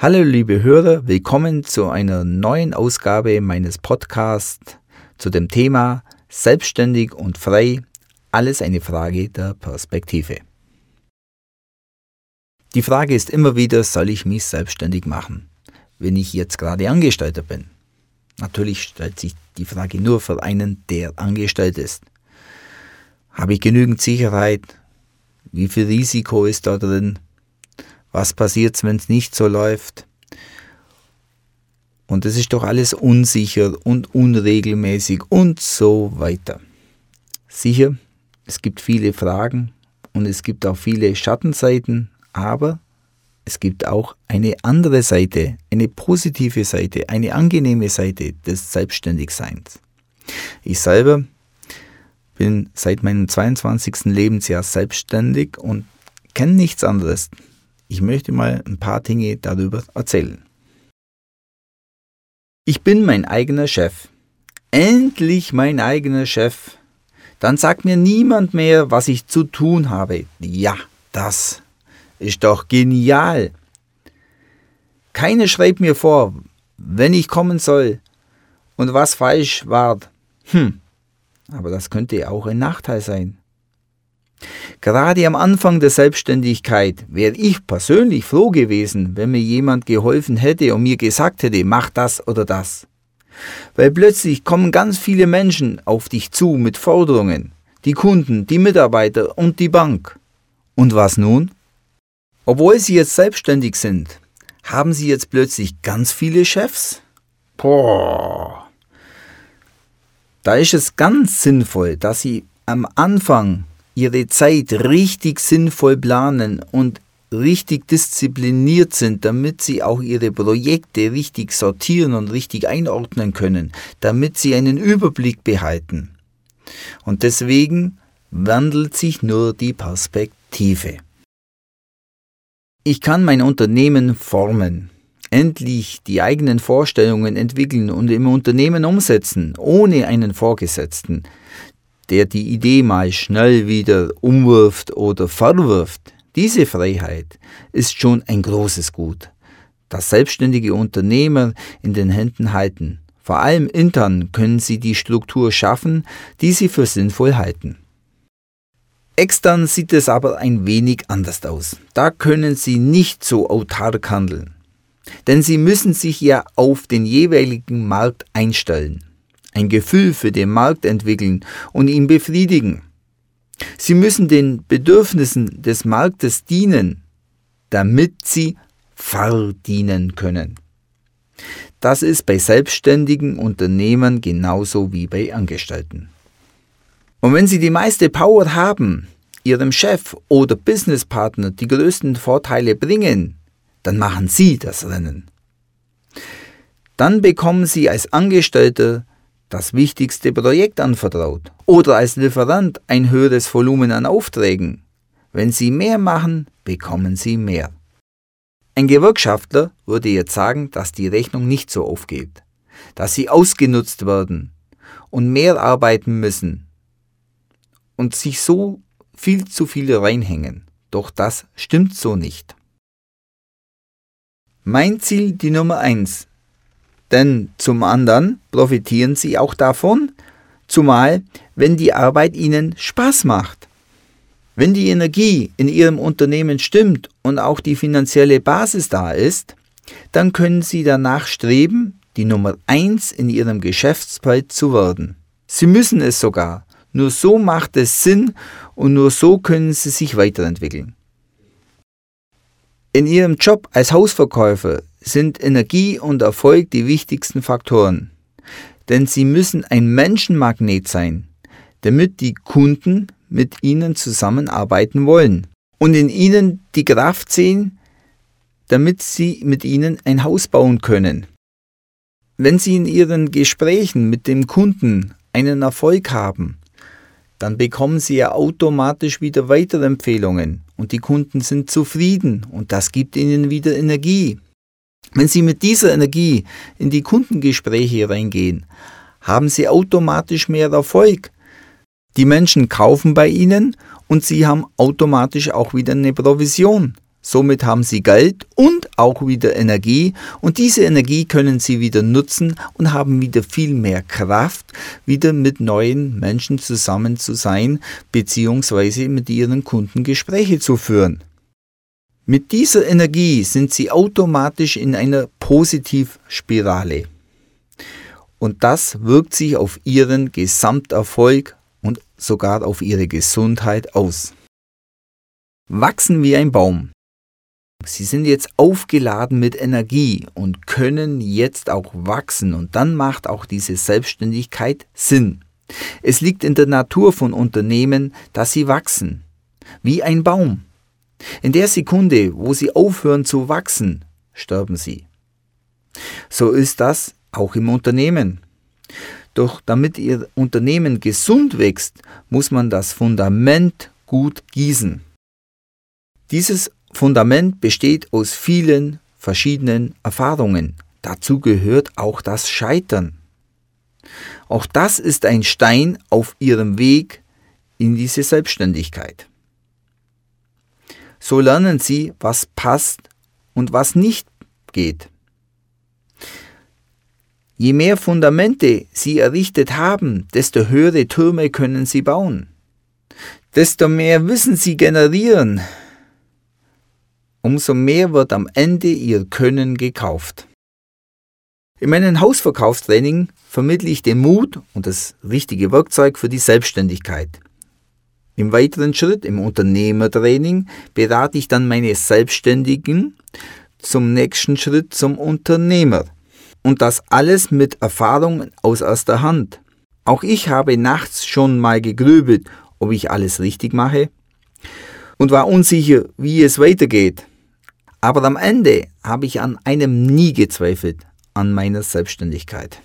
Hallo liebe Hörer, willkommen zu einer neuen Ausgabe meines Podcasts zu dem Thema Selbstständig und frei, alles eine Frage der Perspektive. Die Frage ist immer wieder, soll ich mich selbstständig machen, wenn ich jetzt gerade Angestellter bin? Natürlich stellt sich die Frage nur für einen, der angestellt ist. Habe ich genügend Sicherheit? Wie viel Risiko ist da drin? Was passiert, wenn es nicht so läuft? Und es ist doch alles unsicher und unregelmäßig und so weiter. Sicher, es gibt viele Fragen und es gibt auch viele Schattenseiten, aber es gibt auch eine andere Seite, eine positive Seite, eine angenehme Seite des Selbstständigseins. Ich selber bin seit meinem 22. Lebensjahr selbstständig und kenne nichts anderes ich möchte mal ein paar Dinge darüber erzählen. Ich bin mein eigener Chef. Endlich mein eigener Chef. Dann sagt mir niemand mehr, was ich zu tun habe. Ja, das ist doch genial. Keiner schreibt mir vor, wenn ich kommen soll und was falsch war. Hm, aber das könnte auch ein Nachteil sein. Gerade am Anfang der Selbstständigkeit wäre ich persönlich froh gewesen, wenn mir jemand geholfen hätte und mir gesagt hätte, mach das oder das. Weil plötzlich kommen ganz viele Menschen auf dich zu mit Forderungen. Die Kunden, die Mitarbeiter und die Bank. Und was nun? Obwohl sie jetzt selbstständig sind, haben sie jetzt plötzlich ganz viele Chefs? Boah. Da ist es ganz sinnvoll, dass sie am Anfang ihre Zeit richtig sinnvoll planen und richtig diszipliniert sind, damit sie auch ihre Projekte richtig sortieren und richtig einordnen können, damit sie einen Überblick behalten. Und deswegen wandelt sich nur die Perspektive. Ich kann mein Unternehmen formen, endlich die eigenen Vorstellungen entwickeln und im Unternehmen umsetzen, ohne einen Vorgesetzten, der die Idee mal schnell wieder umwirft oder verwirft, diese Freiheit ist schon ein großes Gut, das selbstständige Unternehmer in den Händen halten. Vor allem intern können sie die Struktur schaffen, die sie für sinnvoll halten. Extern sieht es aber ein wenig anders aus. Da können sie nicht so autark handeln. Denn sie müssen sich ja auf den jeweiligen Markt einstellen ein Gefühl für den Markt entwickeln und ihn befriedigen. Sie müssen den Bedürfnissen des Marktes dienen, damit sie verdienen können. Das ist bei selbstständigen Unternehmern genauso wie bei Angestellten. Und wenn Sie die meiste Power haben, Ihrem Chef oder Businesspartner die größten Vorteile bringen, dann machen Sie das Rennen. Dann bekommen Sie als Angestellter das wichtigste Projekt anvertraut oder als Lieferant ein höheres Volumen an Aufträgen. Wenn Sie mehr machen, bekommen Sie mehr. Ein Gewerkschaftler würde jetzt sagen, dass die Rechnung nicht so aufgeht, dass sie ausgenutzt werden und mehr arbeiten müssen und sich so viel zu viel reinhängen. Doch das stimmt so nicht. Mein Ziel, die Nummer eins, denn zum anderen profitieren sie auch davon, zumal wenn die Arbeit ihnen Spaß macht. Wenn die Energie in ihrem Unternehmen stimmt und auch die finanzielle Basis da ist, dann können sie danach streben, die Nummer eins in ihrem Geschäftsfeld zu werden. Sie müssen es sogar. Nur so macht es Sinn und nur so können sie sich weiterentwickeln. In ihrem Job als Hausverkäufer sind Energie und Erfolg die wichtigsten Faktoren. Denn sie müssen ein Menschenmagnet sein, damit die Kunden mit ihnen zusammenarbeiten wollen und in ihnen die Kraft sehen, damit sie mit ihnen ein Haus bauen können. Wenn sie in ihren Gesprächen mit dem Kunden einen Erfolg haben, dann bekommen sie ja automatisch wieder weitere Empfehlungen und die Kunden sind zufrieden und das gibt ihnen wieder Energie. Wenn Sie mit dieser Energie in die Kundengespräche reingehen, haben Sie automatisch mehr Erfolg. Die Menschen kaufen bei Ihnen und Sie haben automatisch auch wieder eine Provision. Somit haben Sie Geld und auch wieder Energie und diese Energie können Sie wieder nutzen und haben wieder viel mehr Kraft, wieder mit neuen Menschen zusammen zu sein bzw. mit Ihren Kunden Gespräche zu führen. Mit dieser Energie sind Sie automatisch in einer Positivspirale. Und das wirkt sich auf Ihren Gesamterfolg und sogar auf Ihre Gesundheit aus. Wachsen wie ein Baum. Sie sind jetzt aufgeladen mit Energie und können jetzt auch wachsen und dann macht auch diese Selbstständigkeit Sinn. Es liegt in der Natur von Unternehmen, dass sie wachsen, wie ein Baum. In der Sekunde, wo sie aufhören zu wachsen, sterben sie. So ist das auch im Unternehmen. Doch damit Ihr Unternehmen gesund wächst, muss man das Fundament gut gießen. Dieses Fundament besteht aus vielen verschiedenen Erfahrungen. Dazu gehört auch das Scheitern. Auch das ist ein Stein auf ihrem Weg in diese Selbstständigkeit. So lernen sie, was passt und was nicht geht. Je mehr Fundamente sie errichtet haben, desto höhere Türme können sie bauen. Desto mehr Wissen sie generieren, umso mehr wird am Ende ihr Können gekauft. In meinem Hausverkaufstraining vermittle ich den Mut und das richtige Werkzeug für die Selbstständigkeit. Im weiteren Schritt im Unternehmertraining berate ich dann meine Selbstständigen zum nächsten Schritt zum Unternehmer. Und das alles mit Erfahrung aus erster Hand. Auch ich habe nachts schon mal gegrübelt, ob ich alles richtig mache und war unsicher, wie es weitergeht. Aber am Ende habe ich an einem nie gezweifelt, an meiner Selbstständigkeit.